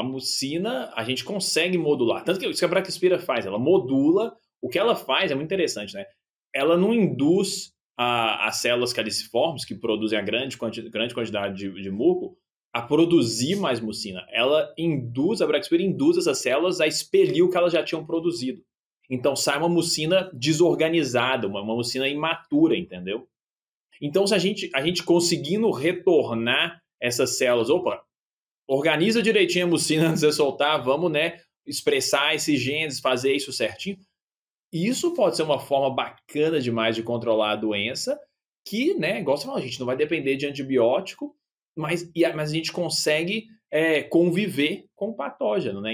a mucina a gente consegue modular. Tanto que isso que a Braquispira faz, ela modula. O que ela faz é muito interessante, né? Ela não induz a, as células caliciformes, que produzem a grande, quanti, grande quantidade de, de muco, a produzir mais mucina. Ela induz, a Braquispira induz essas células a expelir o que elas já tinham produzido. Então sai uma mucina desorganizada, uma, uma mucina imatura, entendeu? Então, se a gente, a gente conseguindo retornar essas células, opa, organiza direitinho a mucina antes de soltar, vamos, né, expressar esses genes, fazer isso certinho. Isso pode ser uma forma bacana demais de controlar a doença, que, né, igual você falou, a gente não vai depender de antibiótico, mas, mas a gente consegue é, conviver com o patógeno, né?